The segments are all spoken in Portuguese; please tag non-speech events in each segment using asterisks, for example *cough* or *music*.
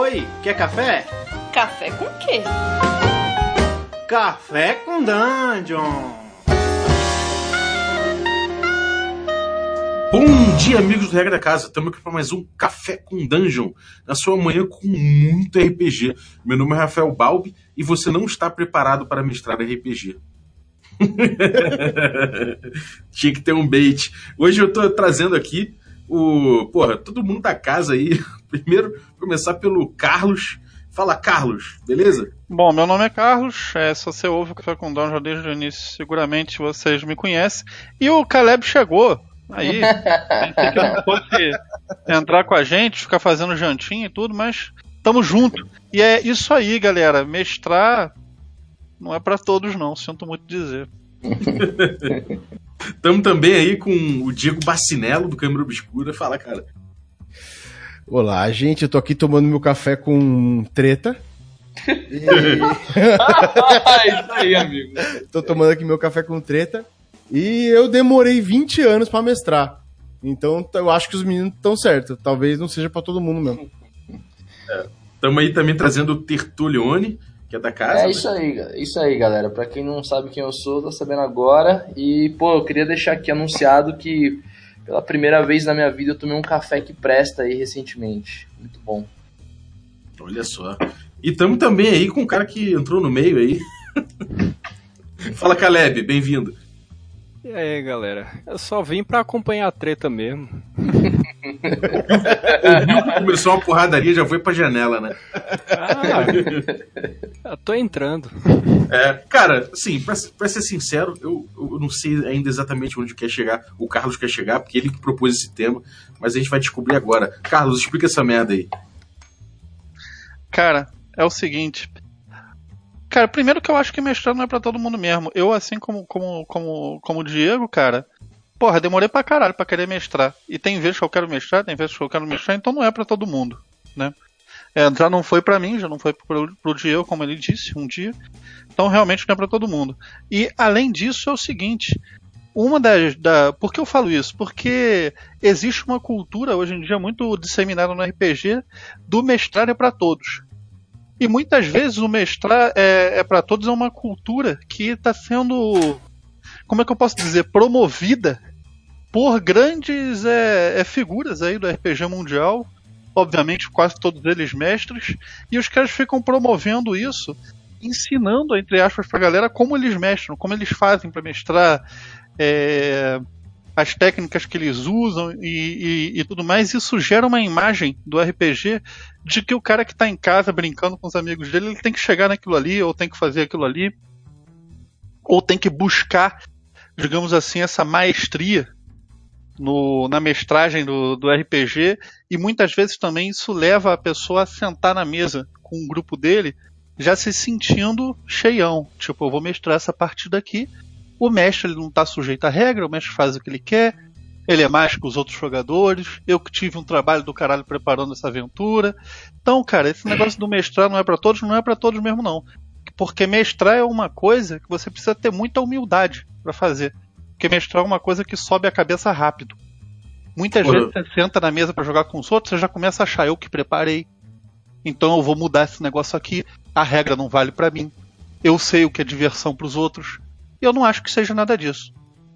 Oi, quer café? Café com quê? Café com Dungeon! Bom dia, amigos do Regra da Casa. Estamos aqui para mais um Café com Dungeon, na sua manhã com muito RPG. Meu nome é Rafael Balbi e você não está preparado para mestrar RPG. *laughs* Tinha que ter um bait. Hoje eu estou trazendo aqui o. Porra, todo mundo da casa aí. *laughs* Primeiro, começar pelo Carlos. Fala, Carlos, beleza? Bom, meu nome é Carlos, é, se você ouve o Café com Dungeon desde o início, seguramente vocês me conhecem. E o Caleb chegou. Aí, *laughs* pensei que fosse entrar com a gente, ficar fazendo jantinha e tudo, mas tamo junto. E é isso aí, galera. Mestrar não é para todos, não, sinto muito dizer. *laughs* Estamos também aí com o Diego Bacinello do Câmara Obscura. Fala, cara. Olá, gente. Eu tô aqui tomando meu café com treta. E... *laughs* Isso aí, amigo. tô tomando aqui meu café com treta. E eu demorei 20 anos para mestrar. Então eu acho que os meninos estão certos. Talvez não seja para todo mundo mesmo. Estamos aí também trazendo o Tertulione, que é da casa. É né? isso aí, isso aí, galera. Pra quem não sabe quem eu sou, tá sabendo agora. E, pô, eu queria deixar aqui anunciado que pela primeira vez na minha vida eu tomei um café que presta aí recentemente. Muito bom. Olha só. E estamos também aí com um cara que entrou no meio aí. *laughs* Fala, Caleb, bem-vindo. E aí, galera? Eu só vim pra acompanhar a treta mesmo. *laughs* Ouviu que começou uma porradaria, já foi pra janela, né? Ah, eu tô entrando. É, cara, assim, pra, pra ser sincero, eu, eu não sei ainda exatamente onde quer chegar, o Carlos quer chegar, porque ele que propôs esse tema, mas a gente vai descobrir agora. Carlos, explica essa merda aí. Cara, é o seguinte. Cara, primeiro que eu acho que mestrar não é pra todo mundo mesmo. Eu, assim como, como, como, como o Diego, cara, porra, demorei pra caralho pra querer mestrar. E tem vezes que eu quero mestrar, tem vezes que eu quero mestrar, então não é pra todo mundo, né? É, já não foi pra mim, já não foi pro, pro Diego, como ele disse, um dia. Então realmente não é pra todo mundo. E além disso é o seguinte. Uma das. Da, por que eu falo isso? Porque existe uma cultura hoje em dia muito disseminada no RPG do mestrar é pra todos. E muitas vezes o mestrar é, é para todos é uma cultura que está sendo, como é que eu posso dizer, promovida por grandes é, é, figuras aí do RPG mundial, obviamente quase todos eles mestres, e os caras ficam promovendo isso, ensinando entre aspas para a galera como eles mestram, como eles fazem para mestrar. É, as técnicas que eles usam e, e, e, tudo mais, isso gera uma imagem do RPG de que o cara que está em casa brincando com os amigos dele, ele tem que chegar naquilo ali, ou tem que fazer aquilo ali, ou tem que buscar, digamos assim, essa maestria no, na mestragem do, do RPG, e muitas vezes também isso leva a pessoa a sentar na mesa com o grupo dele, já se sentindo cheião. Tipo, eu vou mestrar essa partida aqui, o mestre ele não está sujeito à regra, o mestre faz o que ele quer, ele é mais que os outros jogadores. Eu que tive um trabalho do caralho preparando essa aventura. Então, cara, esse negócio do mestrar não é para todos, não é para todos mesmo não. Porque mestrar é uma coisa que você precisa ter muita humildade para fazer. Porque mestrar é uma coisa que sobe a cabeça rápido. Muitas Uhum. vezes você senta na mesa para jogar com os outros, você já começa a achar eu que preparei. Então eu vou mudar esse negócio aqui. A regra não vale para mim. Eu sei o que é diversão para os outros. Eu não acho que seja nada disso.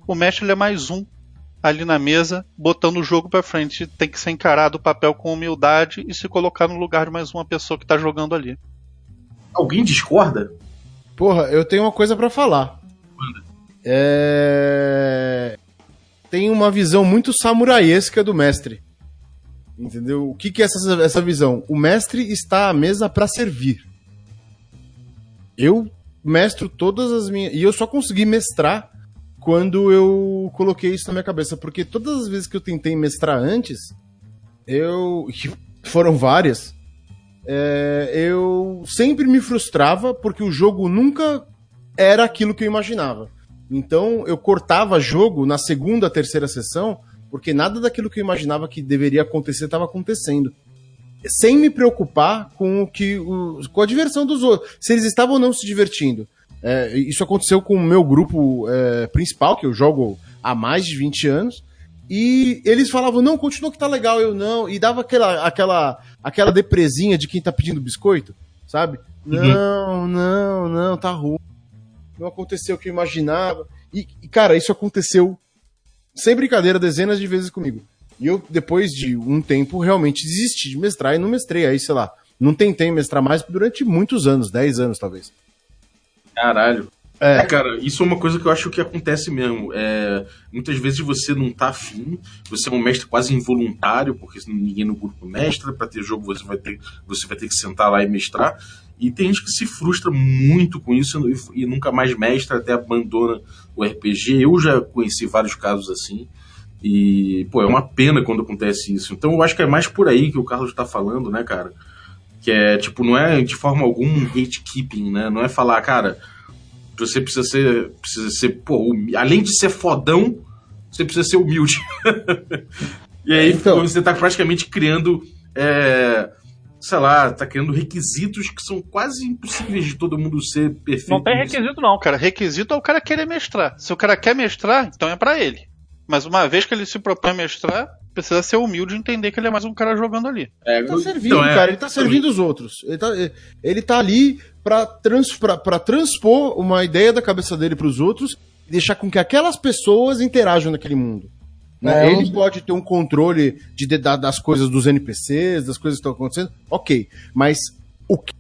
O mestre ele é mais um ali na mesa, botando o jogo para frente. Tem que ser encarado o papel com humildade e se colocar no lugar de mais uma pessoa que tá jogando ali. Alguém discorda? Porra, eu tenho uma coisa para falar. É... Tem uma visão muito samuraiesca do mestre. Entendeu? O que, que é essa, essa visão? O mestre está à mesa para servir. Eu mestro todas as minhas. E eu só consegui mestrar quando eu coloquei isso na minha cabeça. Porque todas as vezes que eu tentei mestrar antes, eu. *laughs* foram várias. é, eu sempre me frustrava porque o jogo nunca era aquilo que eu imaginava. Então eu cortava jogo na segunda, terceira sessão, porque nada daquilo que eu imaginava que deveria acontecer estava acontecendo. Sem me preocupar com o que. o- com a diversão dos outros. Se eles estavam ou não se divertindo. É, isso aconteceu com o meu grupo é, principal, que eu jogo há mais de 20 anos. E eles falavam, não, continua que tá legal, eu não. E dava aquela, aquela, aquela depresinha de quem tá pedindo biscoito, sabe? Não, não, não, tá ruim. Não aconteceu o que eu imaginava. E, e, cara, isso aconteceu, sem brincadeira, dezenas de vezes comigo. E eu, depois de um tempo, realmente desisti de mestrar e não mestrei. Aí, sei lá, não tentei mestrar mais durante muitos anos, 10 anos talvez. Caralho. É. É, cara, isso é uma coisa que eu acho que acontece mesmo. É, muitas vezes você não tá afim, você é um mestre quase involuntário, porque ninguém no grupo mestra, para ter jogo você vai ter, você vai ter que sentar lá e mestrar. E tem gente que se frustra muito com isso e, e nunca mais mestra, até abandona o RPG. Eu já conheci vários casos assim. E, pô, é uma pena quando acontece isso. Então eu acho que é mais por aí que o Carlos tá falando, né, cara? Que é, tipo, não é de forma algum gatekeeping, né? Não é falar, cara, você precisa ser, precisa ser, pô, além de ser fodão, você precisa ser humilde. *laughs* e aí Então. você tá praticamente criando, é, sei lá, tá criando requisitos que são quase impossíveis de todo mundo ser perfeito. Não tem nisso. requisito, não, cara. Requisito é o cara querer mestrar. Se o cara quer mestrar, então é pra ele. Mas uma vez que ele se propõe a mestrar, precisa ser humilde e entender que ele é mais um cara jogando ali. É, Ele tá eu- servindo, então, é, cara. Ele tá servindo os outros. Ele tá, ele tá ali pra, trans, pra, pra transpor uma ideia da cabeça dele pros outros e deixar com que aquelas pessoas interajam naquele mundo. Né? É, ele pode ter um controle de, de- da- das coisas dos NPCs, das coisas que estão acontecendo, ok. Mas o que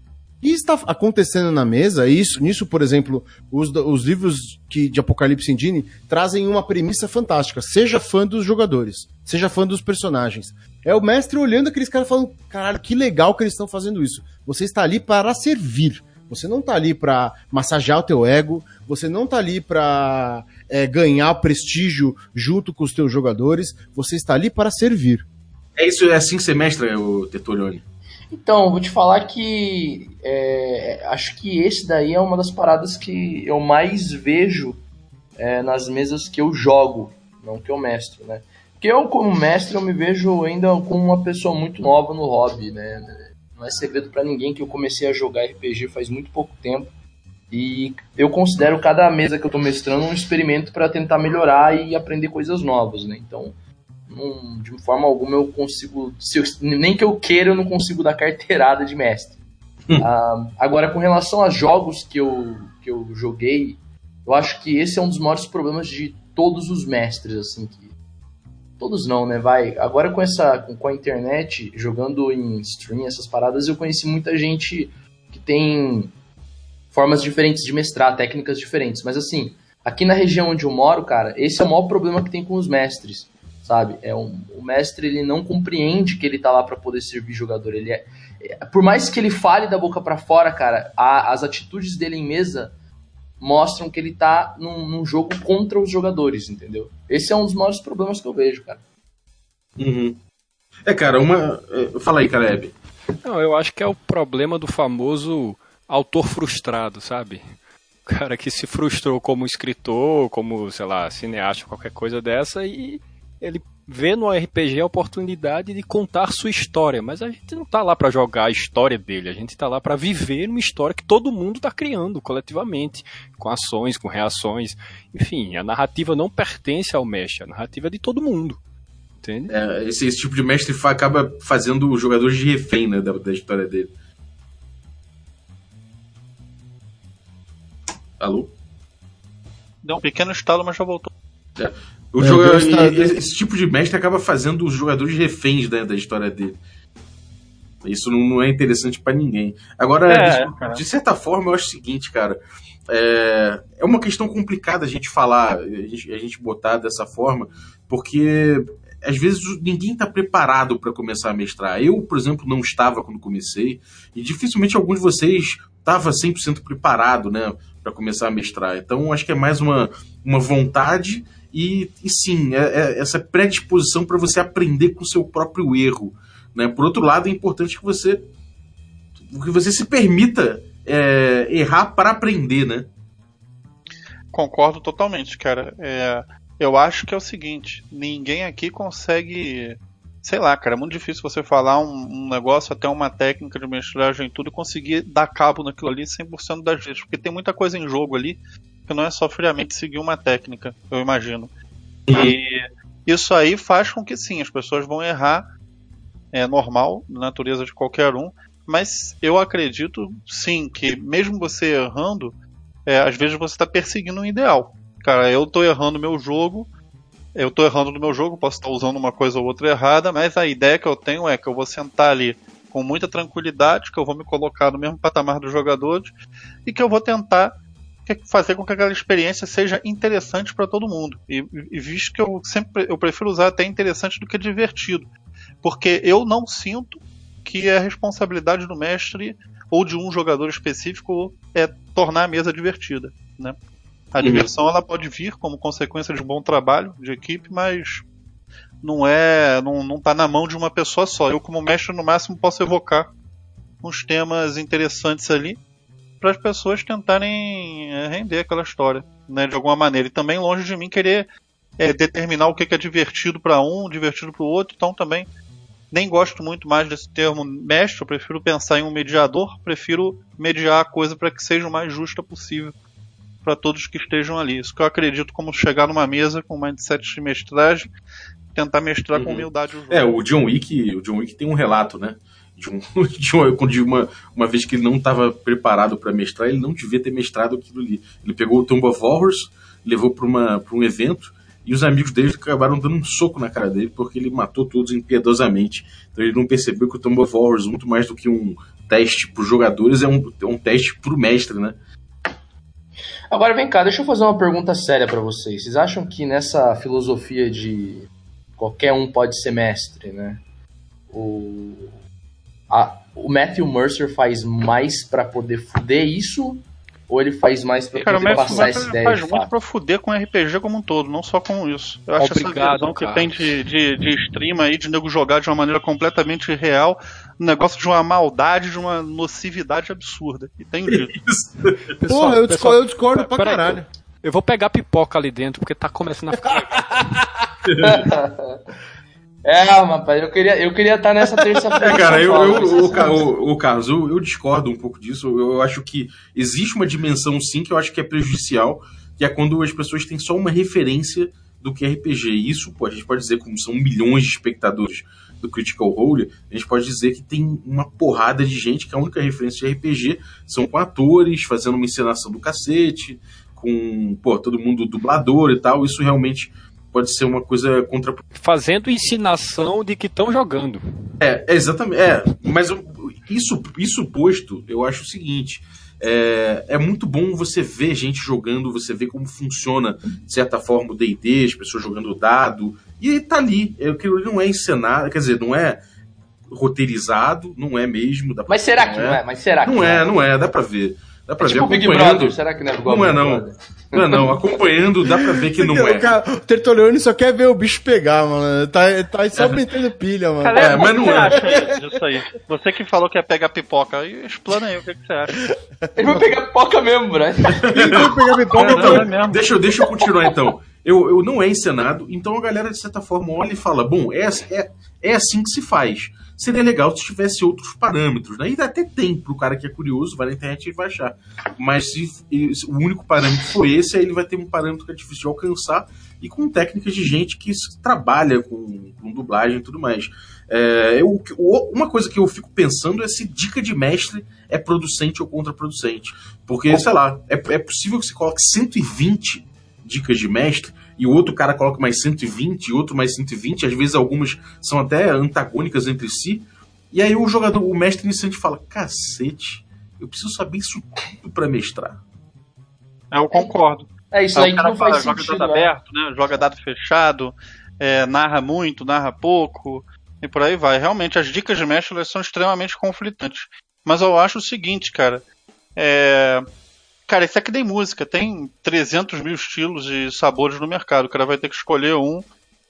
está acontecendo na mesa, isso, nisso, por exemplo, os, os livros que, de Apocalipse Engine trazem uma premissa fantástica. Seja fã dos jogadores, seja fã dos personagens. É o mestre olhando aqueles caras falando: caralho, que legal que eles estão fazendo isso. Você está ali para servir. Você não tá ali para massagear o teu ego, você não tá ali para é, ganhar prestígio junto com os teus jogadores, você está ali para servir. é isso, é assim que você mestra, o Tertulione. Então, vou te falar que é, acho que esse daí é uma das paradas que eu mais vejo é, nas mesas que eu jogo, não que eu mestro, né? Porque eu, como mestre, eu me vejo ainda como uma pessoa muito nova no hobby, né? Não é segredo pra ninguém que eu comecei a jogar RPG faz muito pouco tempo. E eu considero cada mesa que eu tô mestrando um experimento pra tentar melhorar e aprender coisas novas, né? Então, não- de forma alguma eu consigo. eu- nem que eu queira, eu não consigo dar carteirada de mestre. Ah, agora, com relação a jogos que eu, que eu joguei, eu acho que esse é um dos maiores problemas de todos os mestres, assim, que. Todos não, né? Vai. Agora com essa. Com, a internet, jogando em stream, essas paradas, eu conheci muita gente que tem formas diferentes de mestrar, técnicas diferentes. Mas assim, aqui na região onde eu moro, cara, esse é o maior problema que tem com os mestres sabe? É um, o mestre ele não compreende que ele tá lá para poder servir jogador. Ele é, é- por mais que ele fale da boca para fora, cara, a- as atitudes dele em mesa mostram que ele tá num, num jogo contra os jogadores, entendeu? Esse é um dos maiores problemas que eu vejo, cara. Uhum. É, cara, uma. é, Fala aí, Caleb. Não, eu acho que é o problema do famoso autor frustrado, sabe? O cara que se frustrou como escritor, como, sei lá, cineasta, qualquer coisa dessa, e ele vê no RPG a oportunidade de contar sua história, mas a gente não tá lá pra jogar a história dele, a gente tá lá pra viver uma história que todo mundo tá criando coletivamente, com ações, com reações. Enfim, a narrativa não pertence ao mestre, a narrativa é de todo mundo. Entende? É, esse, esse tipo de mestre acaba fazendo os jogadores de refém né, da, da história dele. Alô? Deu um pequeno estalo, mas já voltou. O É, joga- Deus tá- e- esse, esse tipo de mestre acaba fazendo os jogadores reféns né, da história dele. Isso não, não é interessante pra ninguém. Agora, É, de- de, certa forma, eu acho o seguinte, cara. É, é uma questão complicada a gente falar, a gente, a gente botar dessa forma, porque às vezes ninguém está preparado para começar a mestrar. Eu, por exemplo, não estava quando comecei, e dificilmente algum de vocês estava 100% preparado né, para começar a mestrar. Então, acho que é mais uma, uma vontade e, e sim, é, é essa predisposição para você aprender com o seu próprio erro. Né? Por outro lado, é importante que você, que você se permita é, errar para aprender, né? Concordo totalmente, cara. É, eu acho que é o seguinte: ninguém aqui consegue. Sei lá, cara, é muito difícil você falar um, um negócio, até uma técnica de mestragem e tudo, e conseguir dar cabo naquilo ali 100% das vezes. Porque tem muita coisa em jogo ali que não é só friamente seguir uma técnica, eu imagino. E Isso aí faz com que sim, as pessoas vão errar, é normal, na natureza de qualquer um, mas eu acredito sim que mesmo você errando, é, às vezes você está perseguindo um ideal. Cara, eu estou errando meu jogo, eu estou errando no meu jogo, posso estar usando uma coisa ou outra errada, mas a ideia que eu tenho é que eu vou sentar ali com muita tranquilidade, que eu vou me colocar no mesmo patamar dos jogadores e que eu vou tentar fazer com que aquela experiência seja interessante para todo mundo. E, e, visto que eu sempre eu prefiro usar até interessante do que divertido, porque eu não sinto que é a responsabilidade do mestre ou de um jogador específico é tornar a mesa divertida, né? A uhum. diversão ela pode vir como consequência de um bom trabalho de equipe, mas não é, não, não tá na mão de uma pessoa só. Eu como mestre no máximo posso evocar uns temas interessantes ali para as pessoas tentarem é, render aquela história, né, de alguma maneira. E também longe de mim querer é, determinar o que é divertido para um, divertido para o outro. Então também nem gosto muito mais desse termo mestre. Eu prefiro pensar em um mediador. Prefiro mediar a coisa para que seja o mais justa possível para todos que estejam ali. Isso que eu acredito como chegar numa mesa com mindset de mestragem, tentar mestrar uhum. com humildade o jogo. É, o John Wick, o John Wick tem um relato, né? De, um, *laughs* de, uma, de uma, uma vez que ele não estava preparado para mestrar, ele não devia ter mestrado aquilo ali. Ele pegou o Tomb of Horrors, levou para um evento, e os amigos dele acabaram dando um soco na cara dele porque ele matou todos impiedosamente. Então ele não percebeu que o Tomb of Horrors, muito mais do que um teste para os jogadores, é um, é um teste para o mestre, né? Agora vem cá, deixa eu fazer uma pergunta séria para vocês. Vocês acham que nessa filosofia de qualquer um pode ser mestre, né? O, a, o Matthew Mercer faz mais para poder fuder isso? Ou ele faz mais pra Cara, poder passar essa ideia? Ele faz muito pra fuder com RPG como um todo, não só com isso. Eu acho Obrigado, essa visão que tem de, de, de stream aí, de nego jogar de uma maneira completamente real, um negócio de uma maldade, de uma nocividade absurda. E tem *laughs* isso. Porra, eu, pessoal, eu discordo pra caralho. Aí, eu vou pegar pipoca ali dentro, porque tá começando a ficar. *laughs* *laughs* É, rapaz, eu queria eu queria estar nessa terça-feira. *laughs* É, cara, eu, eu, o, o, o, Carlos, eu, eu, discordo um pouco disso. Eu, eu acho que existe uma dimensão, sim, que eu acho que é prejudicial, que é quando as pessoas têm só uma referência do que é RPG. E isso, pô, a gente pode dizer, como são milhões de espectadores do Critical Role, a gente pode dizer que tem uma porrada de gente que a única referência de RPG são com atores, fazendo uma encenação do cacete, com, pô, todo mundo dublador e tal. Isso realmente pode ser uma coisa contra. Fazendo ensinação de que estão jogando. É, é, exatamente. É, mas isso, isso posto, eu acho o seguinte. É, é, muito bom você ver gente jogando, você ver como funciona, de certa forma, o DD, as pessoas jogando dado. E tá ali. É, ele não é encenado, quer dizer, não é roteirizado, não é mesmo. Mas será que não é? é? Mas será que não é? Não é, dá pra ver. Dá pra é ver tipo acompanhando. Será que não é igual Não é, não. Não é, não. Acompanhando, dá pra ver que *laughs* não é. O Tertolione só quer ver o bicho pegar, mano. Tá, tá só metendo pilha, mano. Cara, é, mas não é. Acha aí? Você que falou que ia pegar pipoca, explana aí o que, que você acha. Ele vai pegar pipoca mesmo, bro. Ele vai pegar pipoca então, mesmo. Deixa, deixa eu continuar então. Eu, eu não é encenado, então a galera, de certa forma, olha e fala: bom, é, é, é assim que se faz seria legal se tivesse outros parâmetros, né? E até tem para o cara que é curioso, vai na internet e vai achar. Mas se, se, o único parâmetro for esse, aí ele vai ter um parâmetro que é difícil de alcançar e com técnicas de gente que trabalha com, com dublagem e tudo mais. É, eu, uma coisa que eu fico pensando é se dica de mestre é producente ou contraproducente. Porque, sei lá, é, é possível que você coloque 120 dicas de mestre e o outro cara coloca mais 120 e outro mais 120, às vezes algumas são até antagônicas entre si. E aí o jogador, o mestre iniciante fala: "Cacete, eu preciso saber isso tudo para mestrar". É, eu concordo. É isso aí, aí que não faz joga sentido, dado né? aberto, né? Joga dado fechado, é, narra muito, narra pouco e por aí vai. Realmente as dicas de mestre elas são extremamente conflitantes. Mas eu acho o seguinte, cara, é, Cara, isso é que nem música. Tem 300 mil estilos e sabores no mercado. O cara vai ter que escolher um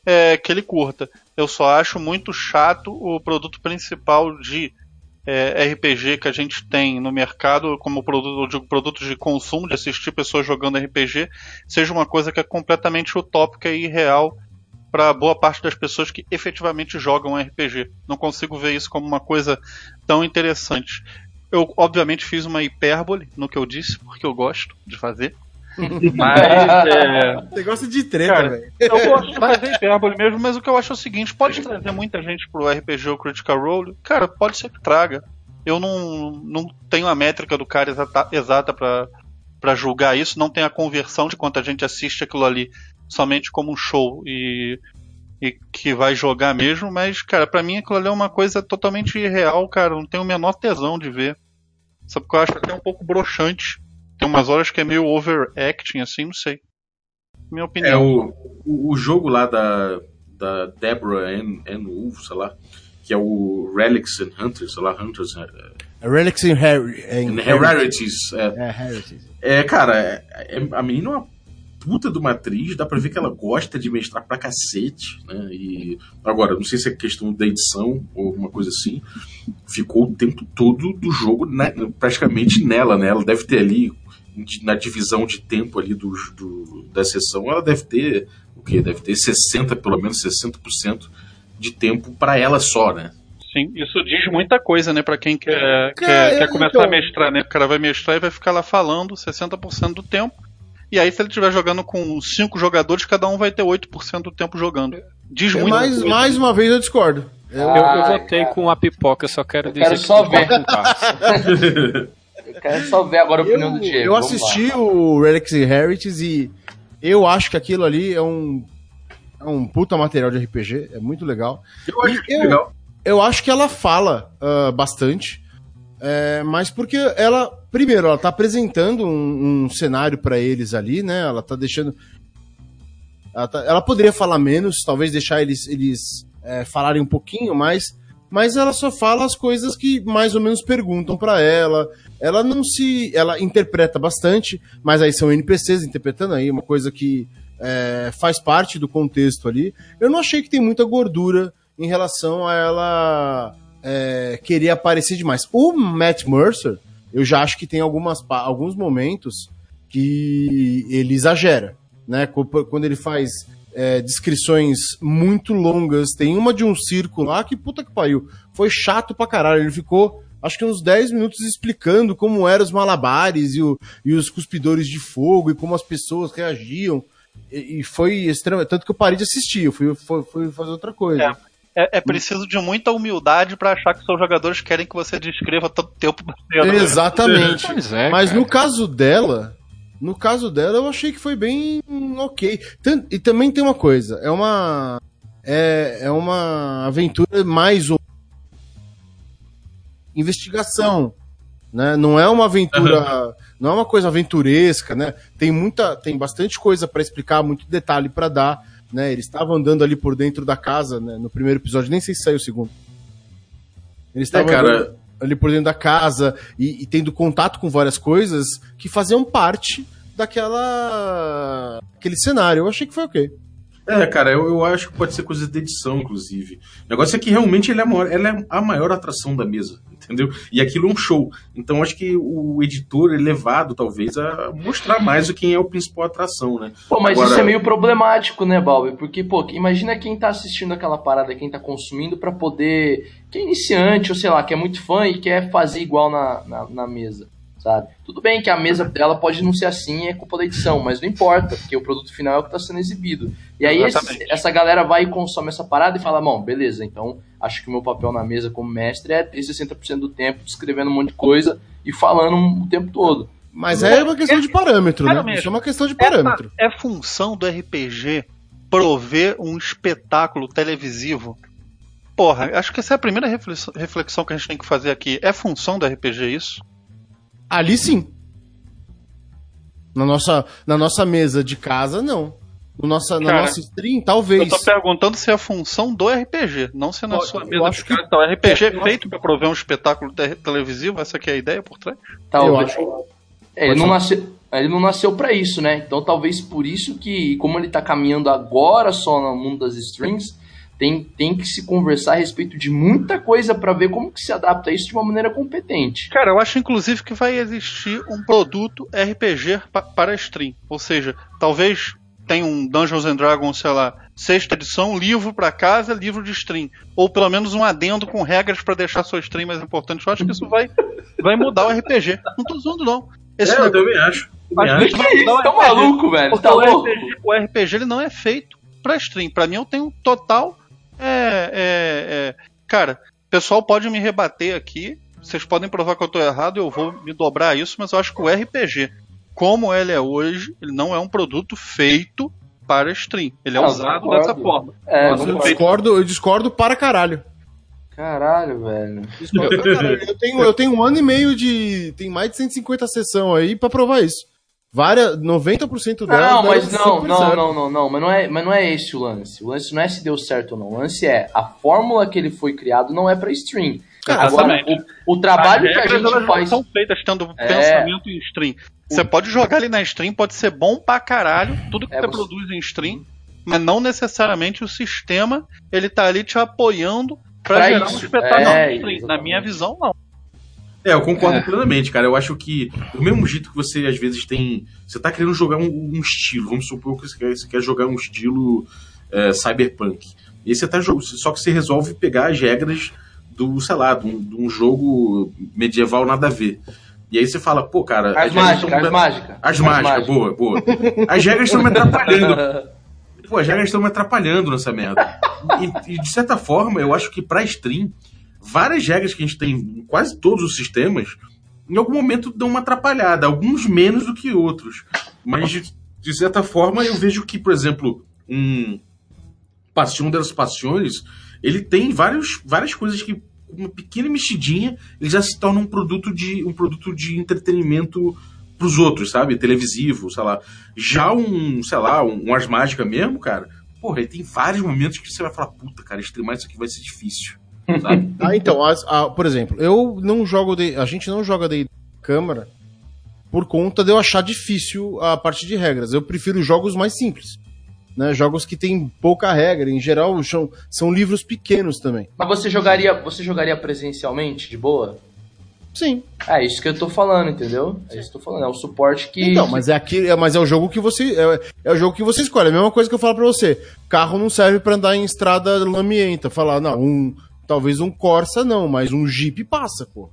é, que ele curta. Eu só acho muito chato o produto principal de é, RPG que a gente tem no mercado, como produto, digo, produtos de consumo, de assistir pessoas jogando RPG, seja uma coisa que é completamente utópica e irreal para boa parte das pessoas que efetivamente jogam RPG. Não consigo ver isso como uma coisa tão interessante. Eu, obviamente, fiz uma hipérbole no que eu disse, porque eu gosto de fazer. *laughs* Mas é, Você gosta de treta, velho. eu gosto de fazer *laughs* hipérbole mesmo, mas o que eu acho é o seguinte: pode trazer muita gente pro RPG ou Critical Role? Cara, pode ser que traga. Eu não, não tenho a métrica do cara exata, exata pra, pra julgar isso, não tenho a conversão de quanta gente assiste aquilo ali somente como um show e, e que vai jogar mesmo, mas, cara, pra mim aquilo ali é uma coisa totalmente irreal, cara. Não tenho o menor tesão de ver. Sabe porque eu acho até um pouco broxante. Tem umas horas que é meio overacting, assim, não sei. Minha É, opinião. o, o, o jogo lá da, da Deborah Ann, Ann Wolf, sei lá, que é o Relics and Hunters, sei lá, Hunters é, Relics in Harry. and Rarities. É, É, Heritage. é, cara, é, é- a menina é uma puta de uma atriz, dá pra ver que ela gosta de mestrar pra cacete, né? E agora, não sei se é questão da edição ou alguma coisa assim, ficou o tempo todo do jogo na- praticamente nela, né? Ela deve ter ali, na divisão de tempo ali do, do- da sessão, ela deve ter, o quê? Deve ter 60, pelo menos 60% de tempo pra ela só, né? Sim, isso diz muita coisa, né, pra quem quer, Cara, quer, quer eu- começar então- a mestrar, né? O cara vai mestrar e vai ficar lá falando 60% do tempo. E aí, se ele estiver jogando com cinco jogadores, cada um vai ter 8% do tempo jogando. Diz muito. Mais, mais uma vez eu discordo. Eu- Eu, eu votei com a pipoca, eu só quero Eu dizer quero que só ver. com carne. *laughs* Eu quero só ver agora a opinião Eu, do Diego. eu vamos lá. assisti o Relics Heritage e eu acho que aquilo ali é um, é um puta material de RPG, é muito legal. Eu acho E eu- legal. Eu acho que ela fala ah, bastante, é, mas porque ela, primeiro, ela tá apresentando um, um cenário pra eles ali, né? Ela tá deixando. Ela, tá- ela poderia falar menos, talvez deixar eles, eles é, falarem um pouquinho mais, mas ela só fala as coisas que mais ou menos perguntam pra ela. Ela não se. Ela interpreta bastante, mas aí são NPCs interpretando aí, uma coisa que é, faz parte do contexto ali. Eu não achei que tem muita gordura em relação a ela é, querer aparecer demais. O Matt Mercer, eu já acho que tem algumas, alguns momentos que ele exagera, né? Quando ele faz é, descrições muito longas, tem uma de um circo lá que puta que pariu, foi chato pra caralho. Ele ficou acho que uns 10 minutos explicando como eram os malabares e, o- e os cuspidores de fogo e como as pessoas reagiam. E, e foi extremamente. Tanto que eu parei de assistir, eu fui, fui, fui fazer outra coisa. É. É, é preciso de muita humildade pra achar que seus jogadores querem que você descreva todo o tempo cena. Exatamente. Pois é, Mas cara. no caso dela, no caso dela, eu achei que foi bem ok. E também tem uma coisa, é uma é, é uma aventura mais um investigação, né? Não é uma aventura, não é uma coisa aventuresca, né? Tem muita, tem bastante coisa pra explicar, muito detalhe pra dar, né? Eles estavam andando ali por dentro da casa, né? No primeiro episódio, nem sei se saiu o segundo. Eles É, estavam cara, ali por dentro da casa e, e tendo contato com várias coisas que faziam parte daquela aquele cenário. Eu achei que foi ok. É, cara, eu, eu acho que pode ser coisa de edição, inclusive. O negócio é que realmente ele é a maior, ela é a maior atração da mesa, *laughs* entendeu? E aquilo é um show. Então acho que o editor é levado, talvez, a mostrar mais o quem é o principal atração, né? Pô, mas Agora- isso é meio problemático, né, Balbi? Porque, pô, imagina quem tá assistindo aquela parada, quem tá consumindo pra poder. Que é iniciante, ou sei lá, que é muito fã e quer fazer igual na, na, na mesa, sabe? Tudo bem que a mesa dela pode não ser assim, é culpa da edição, mas não importa, porque o produto final é o que tá sendo exibido. E aí esse- essa galera vai e consome essa parada e fala, bom, beleza, então acho que o meu papel na mesa como mestre é ter 60% do tempo descrevendo um monte de coisa e falando o tempo todo. Mas é uma questão de parâmetro, Cara, né? mesmo. Isso é uma questão de parâmetro. É função do RPG prover um espetáculo televisivo. Porra, acho que essa é a primeira reflexão, reflexão que a gente tem que fazer aqui. É função do RPG isso? Ali sim. Na nossa, na nossa mesa de casa, não. No nossa, na Cara, nossa stream, Eu talvez. tô perguntando se é função do RPG, não se é na Ó, sua eu mesa acho de que- casa. Então, RPG é eu feito pra prover um espetáculo te- televisivo, essa aqui é a ideia por trás? Talvez. acho. É, ele, não nasceu, ele não nasceu pra isso, né? Então talvez por isso que, como ele tá caminhando agora só no mundo das strings, tem, tem que se conversar a respeito de muita coisa pra ver como que se adapta a isso de uma maneira competente. Cara, eu acho inclusive que vai existir um produto RPG pa- para stream. Ou seja, talvez tenha um Dungeons and Dragons, sei lá, sexta edição, livro para casa, livro de stream. Ou pelo menos um adendo com regras para deixar sua stream mais importante. Eu acho que isso vai, vai mudar o RPG. Não tô zoando, não. Esse é, eu também acho. Acho Que isso? Tá maluco, velho? Porque Tá o louco? RPG, o RPG ele não é feito pra stream. Pra mim, eu tenho total. É, é, é, Cara, o pessoal pode me rebater aqui. Vocês podem provar que eu tô errado, eu vou me dobrar a isso, mas eu acho que o RPG, como ele é hoje, ele não é um produto feito para stream. Ele é Não, usado concordo. dessa forma. É, Nossa, Eu discordo, eu discordo para caralho. Caralho, velho. Discordo para caralho. Eu tenho, eu tenho um ano e meio de. Tem mais de 150 sessão aí pra provar isso. Várias, 90% delas. Não, mas não, não, certo. não, não, não, mas não é, mas não é esse o lance. O lance não é se deu certo ou não. O lance é a fórmula que ele foi criado não é pra stream. Cara, Agora, exatamente. o, o trabalho As que a gente elas faz. não são feitas tendo É. pensamento em stream. Você pode jogar ali na stream, pode ser bom pra caralho, tudo que É, você você- produz em stream, mas não necessariamente o sistema ele tá ali te apoiando pra, Pra gerar isso. um espetáculo É, em stream. Na minha visão, não. É, eu concordo É. plenamente, cara. Eu acho que, do mesmo jeito que você às vezes tem. Você tá querendo jogar um, um estilo, vamos supor que você quer, você quer jogar um estilo é, cyberpunk. E aí você tá jogando. Só que você resolve pegar as regras do, sei lá, de um, de um jogo medieval nada a ver. E aí você fala, pô, cara. As regras mágicas, as mágicas. As mágicas, boa, boa. As regras estão me atrapalhando. *laughs* Pô, as regras estão me atrapalhando nessa merda. E, e, de certa forma, eu acho que pra stream, várias regras que a gente tem em quase todos os sistemas, em algum momento dão uma atrapalhada, alguns menos do que outros. Mas, de, de certa forma, eu vejo que, por exemplo, um Passion das Passiones, ele tem vários, várias coisas que, uma pequena mexidinha, ele já se torna um produto de, um produto de entretenimento pros outros, sabe? Televisivo, sei lá. Já um, sei lá, um, um Ars Mágica mesmo, cara, porra, ele tem vários momentos que você vai falar, puta, cara, streamar isso aqui vai ser difícil. Sabe? *laughs* Ah, então, as- a- por exemplo, eu não jogo de, a gente não joga de câmera por conta de eu achar difícil a parte de regras. Eu prefiro jogos mais simples, né? Jogos que tem pouca regra, em geral são, são livros pequenos também. Mas você jogaria, você jogaria presencialmente, de boa? Sim. É isso que eu tô falando, entendeu? É isso que eu tô falando. É um suporte que. Então, mas é aqui, é, mas é o jogo que você é, é o jogo que você escolhe. É a mesma coisa que eu falo pra você. Carro não serve pra andar em estrada lamienta. Falar, não, um talvez um Corsa não, mas um Jeep passa, pô.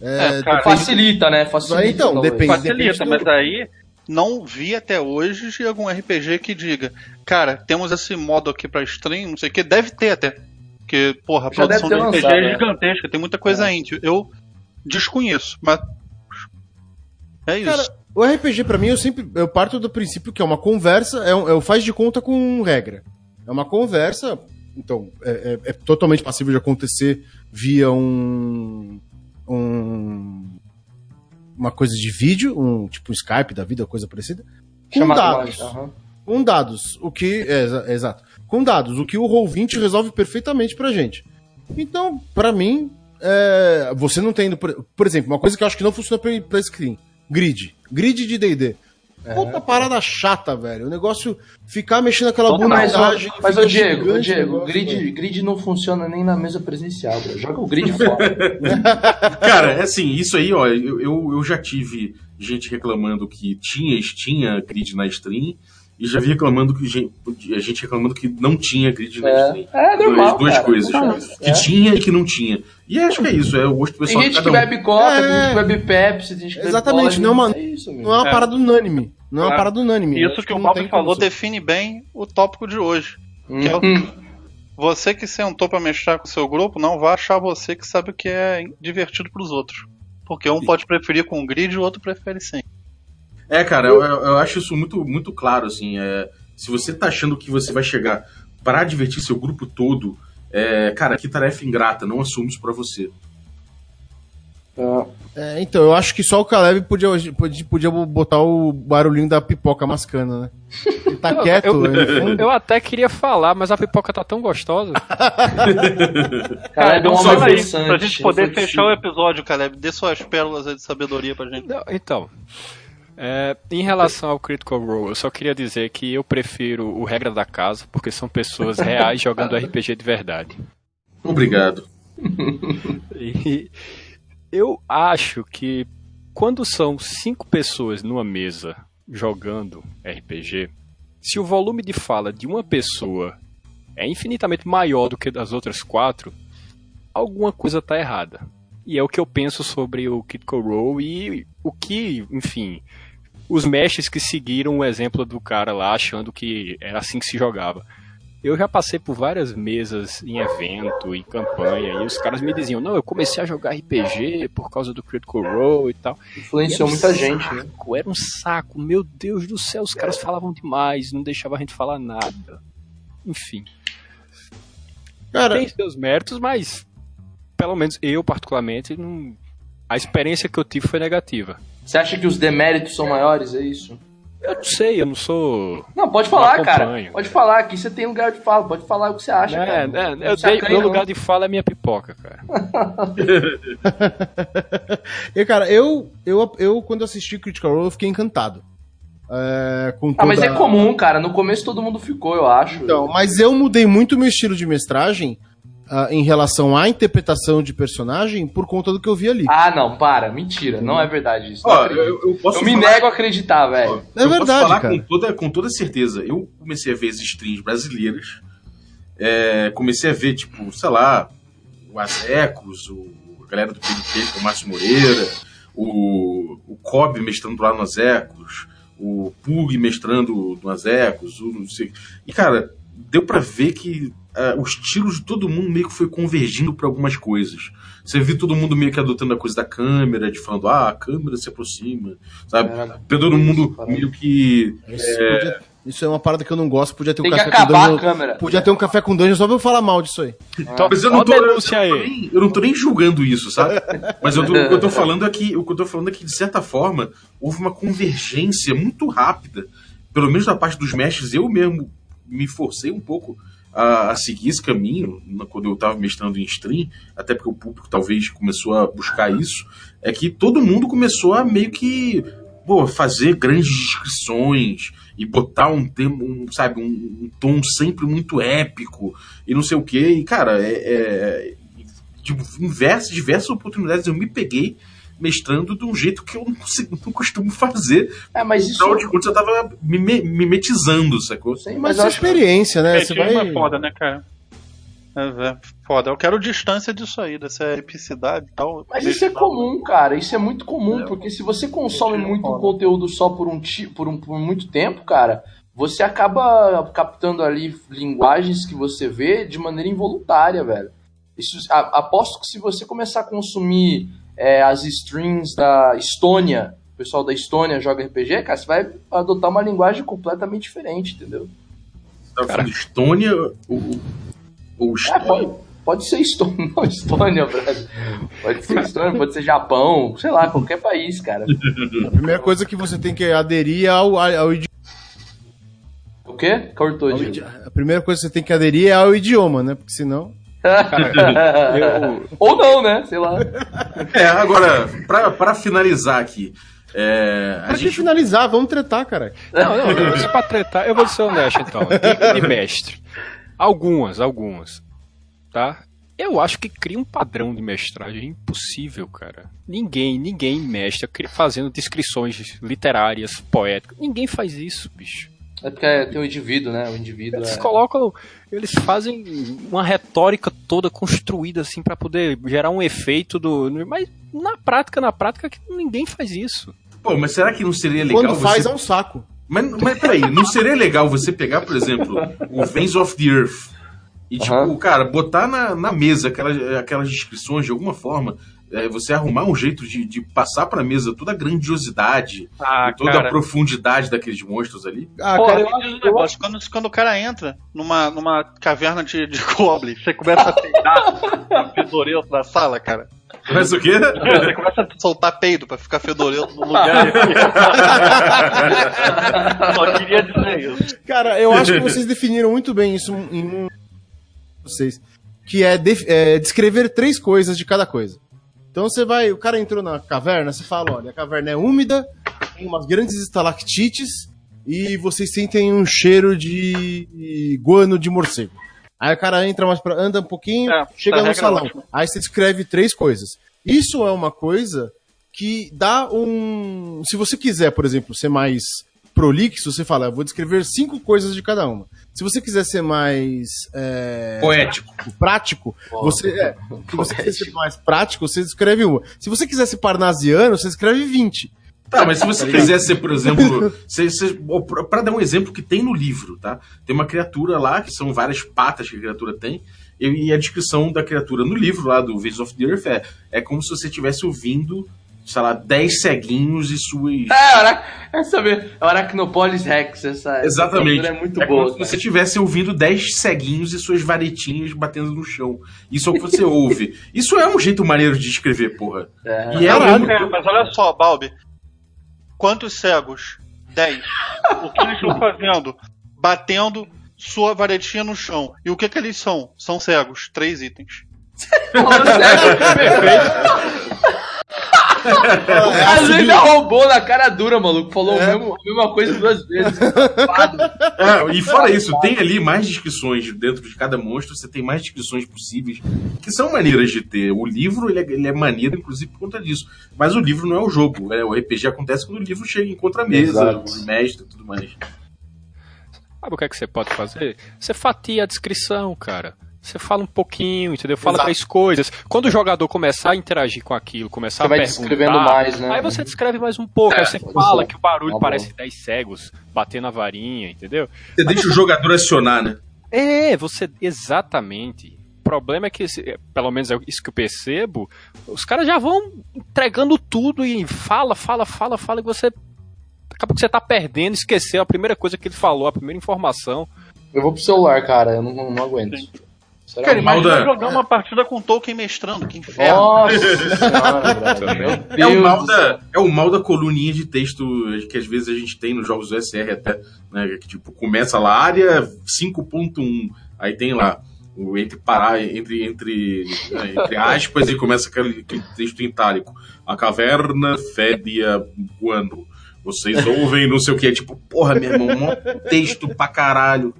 É, cara, Facilita, né? Facilita. Então, depende. Facilita, do- mas aí não vi até hoje de algum RPG que diga, cara, temos esse modo aqui pra stream, não sei o que, deve ter até. Porque, porra, a Já produção ter RPG lançado, é né? gigantesca, tem muita coisa indie. Eu desconheço, mas. É isso. Cara, o RPG pra mim eu sempre eu parto do princípio que é uma conversa, é um, é um faz de conta com regra. É uma conversa, então é, é- é totalmente passível de acontecer via um, um uma coisa de vídeo, um tipo um Skype da vida, coisa parecida, com Chamada dados. aham. Com dados, o que é, exa- exato. Com dados, o que o Roll20 resolve perfeitamente pra gente. Então, pra mim, é, você não tem, por, por exemplo, uma coisa que eu acho que não funciona pra, pra screen, grid, grid de D&D. Puta parada chata, velho. O negócio ficar mexendo aquela Não, mas, mas ô Diego, ô o Diego, negócio, grid, velho. grid não funciona nem na mesa presencial, bro. Joga o grid *laughs* fora. Cara, é assim, isso aí, ó, eu, eu, eu já tive gente reclamando que tinha, tinha grid na stream, e já vi reclamando que gente, a gente reclamando que não tinha grid na É, stream. é normal. Duas, duas cara. coisas. Não, Que é. tinha e que não tinha. E acho que é isso, é o gosto Tem pessoal de gente que cada um. bebe coca, É. tem gente que bebe Pepsi, tem gente que bebe Exatamente, cola, não é uma- É isso. Não é uma É. parada unânime. Não é uma É. parada unânime. Isso que o Bob tem falou define bem o tópico de hoje. que é o- Hum. Você que sentou pra mestrar com o seu grupo, não vai achar você que sabe o que é divertido pros outros. Porque um pode preferir com grid e o outro prefere sem. É, cara, eu, eu- eu acho isso muito, muito claro, assim. É, se você tá achando que você vai chegar pra divertir seu grupo todo, é, cara, que tarefa ingrata, não assumo isso pra você. É, então, eu acho que só o Caleb podia, podia, podia botar o barulhinho da pipoca mascando, né? Ele tá *laughs* Eu- quieto, eu, né? fundo. eu até queria falar, mas a pipoca tá tão gostosa. *laughs* Cara, é uma fala aí, pra gente poder fechar o episódio, Caleb. Dê suas pérolas aí de sabedoria pra gente. Não, então, é, em relação ao Critical Role, eu só queria dizer que eu prefiro o Regra da Casa, porque são pessoas *laughs* reais jogando RPG de verdade. Obrigado. *laughs* E eu acho que quando são cinco pessoas numa mesa jogando RPG, se o volume de fala de uma pessoa é infinitamente maior do que das outras quatro, alguma coisa está errada. E é o que eu penso sobre o Critical Role e o que, enfim, os mestres que seguiram o exemplo do cara lá, achando que era assim que se jogava. Eu já passei por várias mesas em evento, em campanha, e os caras me diziam, não, eu comecei a jogar RPG por causa do Critical Role e tal. Influenciou um muita gente, né? saco, Era um saco, meu Deus do céu, os caras falavam demais, não deixavam a gente falar nada. Enfim, Cara, tem seus méritos, mas pelo menos eu, particularmente, não... a experiência que eu tive foi negativa. Você acha que os deméritos são maiores, é isso? Eu não sei, eu não sou. Não, pode falar, cara. Pode falar, aqui você tem lugar de fala, pode falar o que você acha, É, cara. é, eu dei, acanha, meu lugar de fala é minha pipoca, cara. *laughs* e, cara, eu, eu, eu quando assisti Critical Role, eu fiquei encantado. É, com Ah, mas toda- é comum, cara. No começo todo mundo ficou, eu acho. Então, mas eu mudei muito meu estilo de mestragem ah, em relação à interpretação de personagem por conta do que eu vi ali. Ah, não, para. Mentira. Não é verdade isso. Ó, eu, eu posso eu me falar- nego a acreditar, velho. É eu verdade, posso falar cara. Com toda, com toda certeza. Eu comecei a ver as streams brasileiras. é, comecei a ver, tipo, sei lá, o Azecos, o, a galera do PNT, o Márcio Moreira, o, o Cobb mestrando lá no Azecos, o Pug mestrando no Azecos, o não sei. E, cara, deu pra ver que ah, os tiros de todo mundo meio que foi convergindo pra algumas coisas. Você viu todo mundo meio que adotando a coisa da câmera, de falando, ah, a câmera se aproxima, sabe? Era- Todo mundo meio que. Isso, podia- isso é uma parada que eu não gosto. Podia ter um Tem que café com dungeon. Podia ter um café com dungeon só pra eu falar mal disso aí. Então, Mas eu não, tô, eu, denúncia não tô aí. nem, eu não tô nem julgando isso, sabe? Mas eu tô- o que eu tô falando aqui, o que eu tô falando é que, de certa forma, houve uma convergência muito rápida. Pelo menos da parte dos mestres, eu mesmo me forcei um pouco a, a seguir esse caminho quando eu tava mestrando em stream, até porque o público talvez começou a buscar isso, é que todo mundo começou a meio que pô, fazer grandes descrições e botar um tema, um, sabe, um, um tom sempre muito épico e não sei o que. E, cara, é, é, tipo, em diversas, diversas oportunidades eu me peguei mestrando de um jeito que eu não, consigo, *laughs* não costumo fazer. É, mas isso. Afinal de contas, eu tava mime- mimetizando, sacou? Sim, Mas mas é eu acho experiência, né? É, Você vai... é foda, né, cara? É, é foda. Eu quero distância disso aí, dessa epicidade e tal. Mas isso é comum, cara. Isso é muito comum, porque se você consome muito conteúdo só por um, por um por muito tempo, cara, você acaba captando ali linguagens que você vê de maneira involuntária, velho. Isso, a- aposto que se você começar a consumir é, as streams da Estônia, o pessoal da Estônia joga RPG, cara, você vai adotar uma linguagem completamente diferente, entendeu? Você tava falando Estônia ou, ou É, Estônia? pode, pode ser Estônia, *laughs* não, Estônia, Brasil. Pode ser Estônia, pode ser Japão, sei lá, qualquer país, cara. A primeira coisa que você tem que aderir ao, ao, idi- O quê? Cortou, Diego. A primeira coisa que você tem que aderir é ao idioma, né? Porque senão. Eu, *laughs* Ou não, né? Sei lá. É, agora, pra, pra finalizar aqui, é, a Pra gente finalizar? Vamos tretar, cara. não, não, eu, se pra tretar, eu vou ser honesto então. Dica de mestre. Algumas, algumas. Tá? Eu acho que cria um padrão de mestragem impossível, cara. Ninguém, ninguém mestra fazendo descrições literárias, poéticas. Ninguém faz isso, bicho. É porque tem o indivíduo, né? O indivíduo Eles é... colocam, eles fazem uma retórica toda construída assim pra poder gerar um efeito do, mas na prática, na prática que ninguém faz isso. Pô, mas será que não seria legal Quando faz você... é um saco. Mas, mas peraí, não seria legal você pegar, por exemplo, o Veins of the Earth e, tipo, cara, botar na, na mesa aquelas, aquelas descrições de alguma forma, é, você arrumar um jeito de, de passar pra mesa toda a grandiosidade Ah, e toda cara. a profundidade daqueles monstros ali? Ah, Pô, cara, diz um negócio, quando, quando o cara entra numa, numa caverna de, de goblin, você começa a peidar *laughs* fedorento da sala, cara. Mas o quê? Você começa a soltar peido pra ficar fedorento no lugar. *laughs* Só queria dizer isso. Cara, eu acho que vocês definiram muito bem isso em um. Vocês. Que é, def- é descrever três coisas de cada coisa. Então você vai. O cara entrou na caverna, você fala: olha, a caverna é úmida, tem umas grandes estalactites e vocês sentem um cheiro de guano de morcego. Aí o cara entra mais pra. anda um pouquinho, É, chega essa no salão. ótima. Aí você descreve três coisas. Isso é uma coisa que dá um. Se você quiser, por exemplo, ser mais prolixo, você fala, eu vou descrever cinco coisas de cada uma. Se você quiser ser mais é, Poético. prático, você, é, se você quiser ser mais prático, você escreve uma. Se você quiser ser parnasiano, você escreve 20. Tá, mas se você quiser ser, por exemplo, pra dar um exemplo que tem no livro, tá? Tem uma criatura lá, que são várias patas que a criatura tem, e, e a descrição da criatura no livro lá do Visions of the Earth é, é como se você estivesse ouvindo, sei lá, 10 ceguinhos e suas. É, ara... é saber. É o Arachnopolis Rex, essa Exatamente. essa é muito é boa. como se você estivesse ouvindo 10 ceguinhos e suas varetinhas batendo no chão. Isso é o que você ouve. Isso é um jeito maneiro de escrever, porra. É. E é mas olha só, Balbi. Quantos cegos? 10. O que eles estão fazendo? Batendo sua varetinha no chão. E o que que eles são? São cegos. Três itens. *laughs* Perfeito. Às vezes ainda roubou na cara dura, maluco. Falou o mesmo- a mesma coisa duas vezes. É, e fora isso, tem ali mais descrições dentro de cada monstro, você tem mais descrições possíveis, que são maneiras de ter. O livro, ele é, ele é maneiro, inclusive, por conta disso. Mas o livro não é o jogo. É, o RPG acontece quando o livro chega em contra-mesa, Exato. o mestre e tudo mais. Sabe o que é que você pode fazer? Você fatia a descrição, cara. Você fala um pouquinho, entendeu? Fala Exato. três coisas. Quando o jogador começar a interagir com aquilo, começar Você a vai descrevendo mais, né? Aí você descreve mais um pouco, aí você pode fala ser. que o barulho Tá parece 10 cegos batendo a varinha, entendeu? Você deixa o jogador acionar, né? É, você. Exatamente. O problema é que, esse- pelo menos é isso que eu percebo, os caras já vão entregando tudo e fala, fala, fala, fala, e você. Acaba que você tá perdendo, esqueceu a primeira coisa que ele falou, a primeira informação. Eu vou pro celular, cara. Eu não, não aguento. Será Cara, imagina jogar uma partida com Tolkien mestrando, que inferno. Nossa *laughs* senhora, brother. Meu Deus. É o, mal da, é o mal da coluninha de texto que às vezes a gente tem nos jogos do SR até, né? Que tipo, começa lá, área 5.1, aí tem lá, o entre parar, entre, entre, né, entre aspas, e começa aquele, aquele texto em itálico. A caverna fede a guano. Vocês ouvem não sei o que, é tipo, porra, meu irmão, mó texto pra caralho.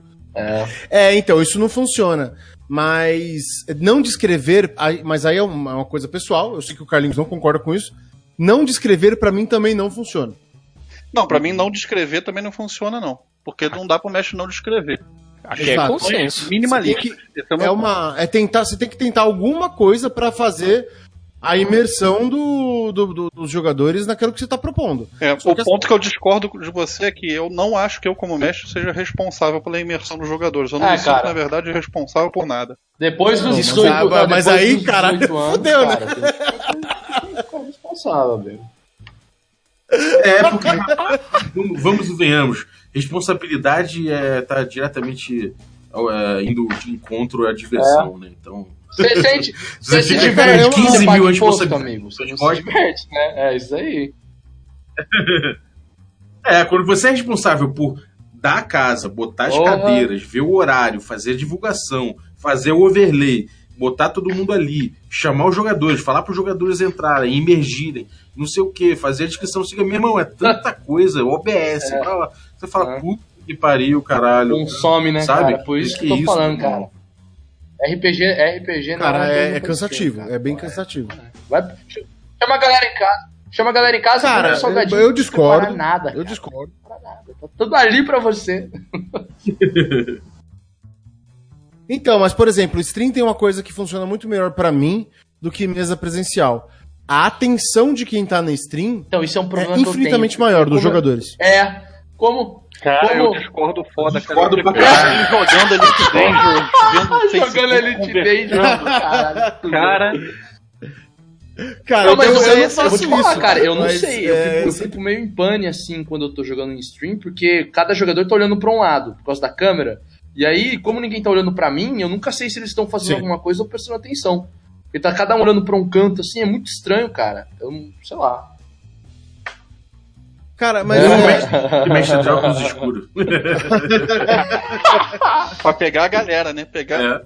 É, então, isso não funciona. Mas não descrever, mas aí é uma, uma coisa pessoal, eu sei que o Carlinhos não concorda com isso. Não descrever pra mim também não funciona. Não, pra mim não descrever também não funciona, não. Porque não dá pro mestre não descrever. Aqui é consenso. Minimalista. É o É uma, é tentar, você tem que tentar alguma coisa pra fazer a imersão do, do- do- dos jogadores naquilo que você tá propondo. É, o que ponto que eu discordo de você é que eu não acho que eu, como mestre, seja responsável pela imersão dos jogadores. Eu não É, me sinto, cara. na verdade, responsável por nada. Depois dos Mas 18 a- não, mas depois aí, dos caralho, 18 anos, fudeu, né? cara, responsável, velho. É, porque vamos- e venhamos. Responsabilidade é, tá diretamente é, indo de encontro à diversão, né? Então. Você *laughs* sente. Você se diverte com quando 15 você paga mil responsabilidade. amigo. Você não se diverte, né? É isso aí. É, quando você é responsável por dar a casa, botar as Porra. cadeiras, ver o horário, fazer a divulgação, fazer o overlay, botar todo mundo ali, chamar os jogadores, falar para os jogadores entrarem, emergirem, não sei o que, fazer a descrição. Siga, meu irmão, é tanta *laughs* coisa, OBS. blá. Você fala, É. puta que pariu, caralho. Consome, né, Sabe? cara? Por isso que, Que eu tô isso, falando, irmão? cara. RPG, RPG não Cara, tem é, é muito cansativo, cara. é bem cansativo. Vai, chama a galera em casa. Chama a galera em casa Cara, um salgadinho, eu não discordo. prepara nada. Eu discordo. Tá tudo ali pra você. *laughs* Então, mas por exemplo, o stream tem uma coisa que funciona muito melhor pra mim do que mesa presencial. A atenção de quem tá na stream Então, isso é um é problema eu tenho. infinitamente maior dos Como- jogadores. É. Como. Cara, Como- eu discordo foda, Discordo cara. Eu pra fico jogando Elite *laughs* Dangerous, vendo Jogando Elite. Dangerous, caralho. Cara, Cara, Não, mas eu, eu, eu eu, não eu faço vou te falar, isso, cara, eu não mas, sei. Eu, é, fico, eu fico meio em pane, assim, quando eu tô jogando em stream, porque cada jogador tá olhando pra um lado, por causa da câmera. E aí, como ninguém tá olhando pra mim, eu nunca sei se eles estão fazendo Sim. alguma coisa ou prestando atenção. Porque tá cada um olhando pra um canto, assim, é muito estranho, cara. Eu não, sei lá. Cara, mas É. Um é, mestre, mestre de óculos escuros. *laughs* pra pegar a galera, né? Pegar. É.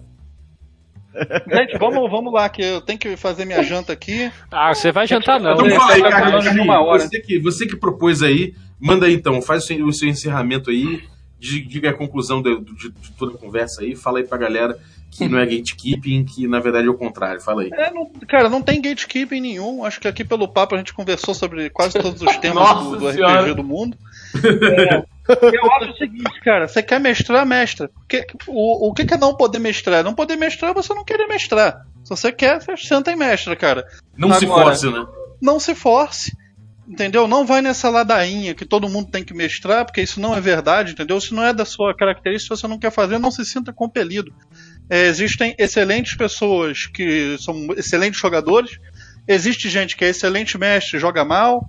Gente, vamos, vamos lá, que eu tenho que fazer minha janta aqui. Ah, você vai jantar não. Então né? fala aí, Tá. Você que, você que propôs aí, manda aí então, faz o seu, o seu encerramento aí, di- diga a conclusão de, de- de toda a conversa aí, fala aí pra galera que não é gatekeeping, que na verdade é o contrário, fala aí. É, não- cara, não tem gatekeeping nenhum. Acho que aqui pelo papo a gente conversou sobre quase todos os *laughs* temas do, do. RPG do mundo. É, eu acho o seguinte, cara, você quer mestrar, mestra. O, o que é não poder mestrar? Não poder mestrar é você não querer mestrar. Se você quer, você senta e mestra, cara. Não se Agora- force, né? Não se force. Entendeu? Não vai nessa ladainha que todo mundo tem que mestrar, porque isso não é verdade, entendeu? Se não é da sua característica, se você não quer fazer, não se sinta compelido. É, existem excelentes pessoas que são excelentes jogadores, existe gente que é excelente mestre, joga mal,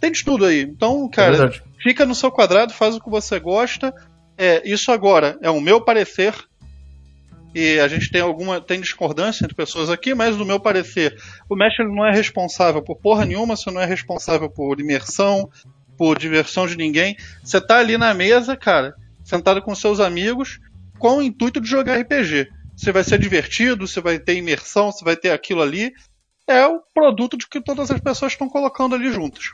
tem de tudo aí. Então, cara, verdade. fica no seu quadrado, faz o que você gosta. É, isso agora é o meu parecer. E a gente tem alguma tem discordância entre pessoas aqui, mas no meu parecer, o mestre não é responsável por porra nenhuma, você não é responsável por imersão, por diversão de ninguém. Você tá ali na mesa, cara, sentado com seus amigos, com o intuito de jogar RPG. Você vai ser divertido, você vai ter imersão, você vai ter aquilo ali. É o produto de que todas as pessoas estão colocando ali juntas.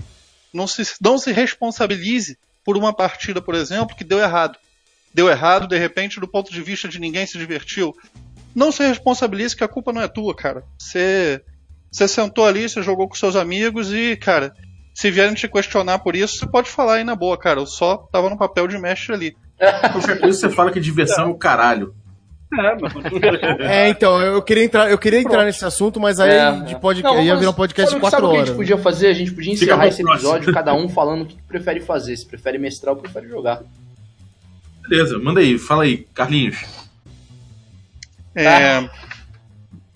Não se, não se responsabilize por uma partida, por exemplo, que deu errado. Deu errado, de repente, do ponto de vista de ninguém se divertiu. Não se responsabilize que a culpa não é tua, cara. Você, você sentou ali, você jogou com seus amigos e, cara, se vierem te questionar por isso, você pode falar aí na boa, cara. Eu só tava no papel de mestre ali. Qualquer coisa você fala que diversão é o caralho. É, mas É, então, eu queria entrar, eu queria entrar nesse assunto, mas aí É, de é. podcast, Não, ia virar um podcast de sabe- sabe quatro o que a horas. gente podia fazer? A gente podia encerrar esse episódio, cada um falando o que prefere fazer. Se prefere mestrar ou prefere jogar. Beleza, manda aí, fala aí, Carlinhos. É,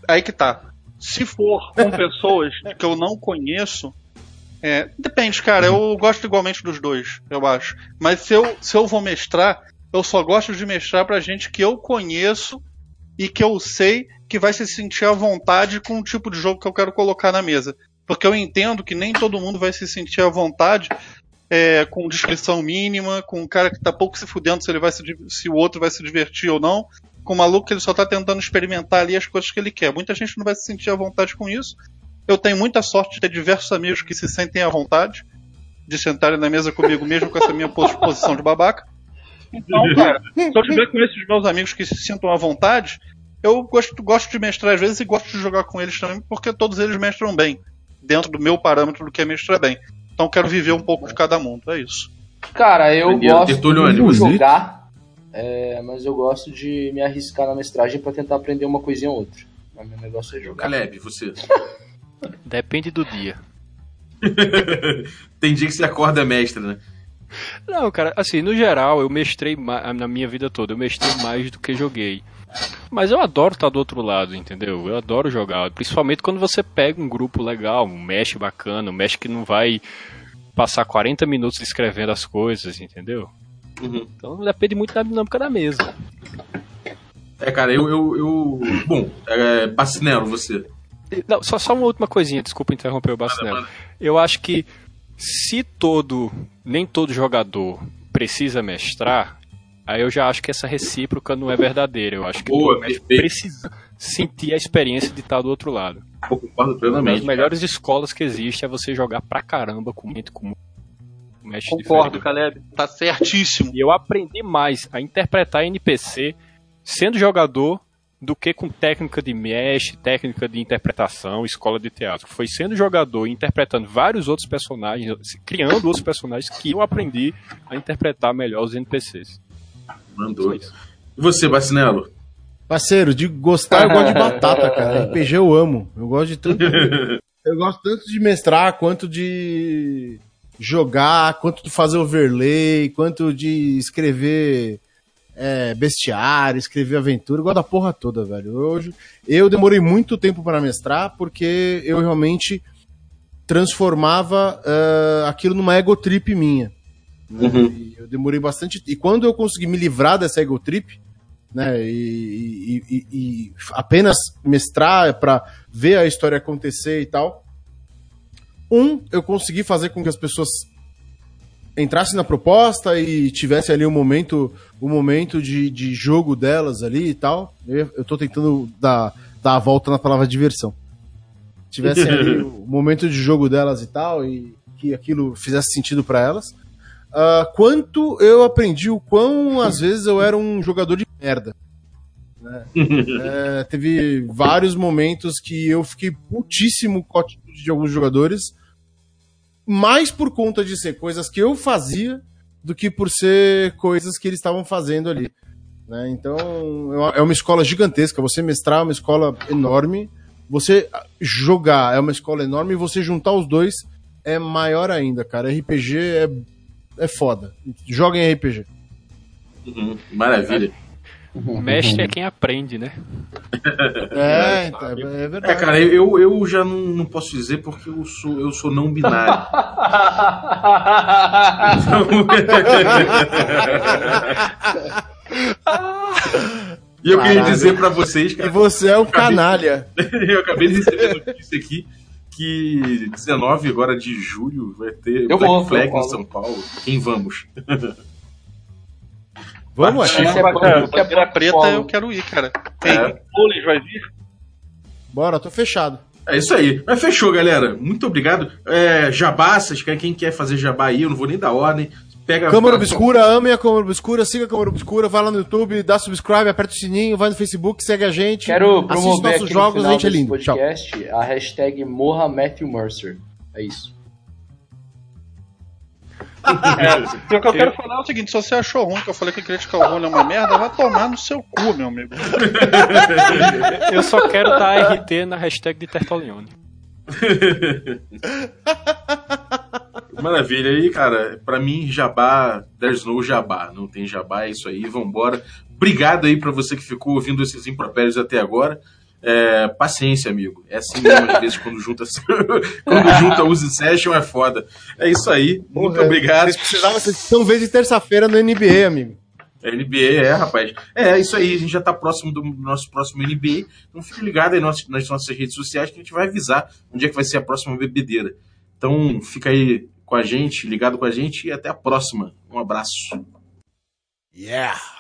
aí que tá. Se for com pessoas que eu não conheço, é, depende, cara. Eu gosto igualmente dos dois, eu acho. Mas se eu, se eu vou mestrar, eu só gosto de mestrar pra gente que eu conheço e que eu sei que vai se sentir à vontade com o tipo de jogo que eu quero colocar na mesa. Porque eu entendo que nem todo mundo vai se sentir à vontade é, com descrição mínima, com um cara que tá pouco se fudendo se, ele vai se, se o outro vai se divertir ou não, com um maluco que ele só tá tentando experimentar ali as coisas que ele quer. Muita gente não vai se sentir à vontade com isso. Eu tenho muita sorte de ter diversos amigos que se sentem à vontade de sentarem na mesa comigo, mesmo com essa minha pos- posição de babaca. Então, cara, se eu tiver com esses meus amigos que se sintam à vontade, eu gosto, gosto de mestrar às vezes e gosto de jogar com eles também, porque todos eles mestram bem, dentro do meu parâmetro do que é mestrar bem. Então eu quero viver um pouco de cada mundo, é isso. Cara, eu gosto Tertulione, de você? jogar, é, mas eu gosto de me arriscar na mestragem pra tentar aprender uma coisinha ou outra. Mas meu negócio é jogar. Caleb, você. *laughs* Depende do dia. *laughs* Tem dia que você acorda mestre, né? Não, cara, assim, no geral, eu mestrei na minha vida toda, eu mestrei mais do que joguei. Mas eu adoro estar do outro lado, entendeu? Eu adoro jogar, principalmente quando você pega um grupo legal, um mesh bacana, um mesh que não vai passar 40 minutos escrevendo as coisas, entendeu? Uhum. Então depende muito da dinâmica da mesa. É, cara, eu. eu, eu... Bom, é, Bacinero, você. Não, só, só uma última coisinha, desculpa interromper o Bacinello. Eu acho que se todo, nem todo jogador precisa mestrar, aí eu já acho que essa recíproca não é verdadeira. Eu acho que Boa, mestre perfeito. precisa sentir a experiência de estar do outro lado. Concordo Uma das plenamente. melhores escolas que existe é você jogar pra caramba com muito com mestre Concordo, diferente. Caleb. Tá certíssimo. E eu aprendi mais a interpretar NPC sendo jogador do que com técnica de mesh, técnica de interpretação, escola de teatro. Foi sendo jogador e interpretando vários outros personagens, criando outros personagens que eu aprendi a interpretar melhor os NPCs. Mandou. E você, Bacinelo? Parceiro, de gostar eu gosto de batata, cara. *laughs* RPG eu amo. Eu gosto de tanto. eu gosto tanto de mestrar quanto de jogar, quanto de fazer overlay, quanto de escrever é, bestiário, escrever aventura. Gosto da porra toda, velho. Hoje eu demorei muito tempo para mestrar porque eu realmente transformava ah, aquilo numa ego trip minha. né? E eu demorei bastante. E quando eu consegui me livrar dessa ego trip, né, e, e- e- e apenas mestrar para ver a história acontecer e tal. Um, eu consegui fazer com que as pessoas entrassem na proposta e tivesse ali um momento, um momento de, de jogo delas ali e tal. Eu, eu tô tentando dar, dar a volta na palavra diversão. Tivesse ali *laughs* o momento de jogo delas e tal, e que aquilo fizesse sentido para elas. Ah, quanto eu aprendi o quão às vezes eu era um jogador de merda. né? *laughs* É, teve vários momentos que eu fiquei putíssimo com a atitude de alguns jogadores, mais por conta de ser coisas que eu fazia do que por ser coisas que eles estavam fazendo ali. né? Então é- uma escola gigantesca. Você mestrar é uma escola enorme. Você jogar é uma escola enorme e você juntar os dois é maior ainda, cara. RPG é, é foda. Joguem RPG. Uhum, maravilha. Mestre é quem aprende, né? É, então, é, é É, verdade. cara, eu, eu já não, não posso dizer porque eu sou, eu sou não binário. *laughs* e eu queria dizer pra vocês, E cara, você é um canalha. *laughs* eu acabei de receber notícia aqui que 19 agora de julho vai ter Eu Black vou, Flag em São Paulo. Quem vamos? Vamos, ué. Esse é esse é bandeira bom preta eu quero ir, cara. Tem É. Vai vir? Bora, tô fechado. É isso aí. Mas fechou, galera. Muito obrigado. É, jabá, vocês querem, quem quer fazer jabá aí, eu não vou nem dar ordem. Pega Câmara Obscura, amem a Câmara Obscura, siga a Câmara Obscura, vai lá no YouTube, dá subscribe, aperta o sininho, vai no Facebook, segue a gente. Quero promover nossos aqui jogos, no a final gente é lindo. Tchau. podcast a hashtag Morra Matthew Mercer. É isso. É, *laughs* o que eu quero falar é o seguinte: se você achou ruim que eu falei que Critical Role é uma merda, vai tomar no seu cu, meu amigo. *laughs* Eu só quero dar RT na hashtag de Tertolione. *laughs* Maravilha. aí, cara, pra mim, jabá, there's no jabá. Não tem jabá, é isso aí, vambora. Obrigado aí pra você que ficou ouvindo esses impropérios até agora. É, paciência, amigo. É assim mesmo, às vezes, quando junta, *laughs* quando junta use session é foda. É isso aí. Muito Porra, obrigado. Vocês precisavam, vocês vez de terça-feira no NBA, amigo. É NBA, é, rapaz. É, isso aí, a gente já tá próximo do nosso próximo NBA. Então fique ligado aí nas, nas nossas redes sociais que a gente vai avisar onde é que vai ser a próxima bebedeira. Então fica aí com a gente, ligado com a gente e até a próxima. Um abraço. Yeah!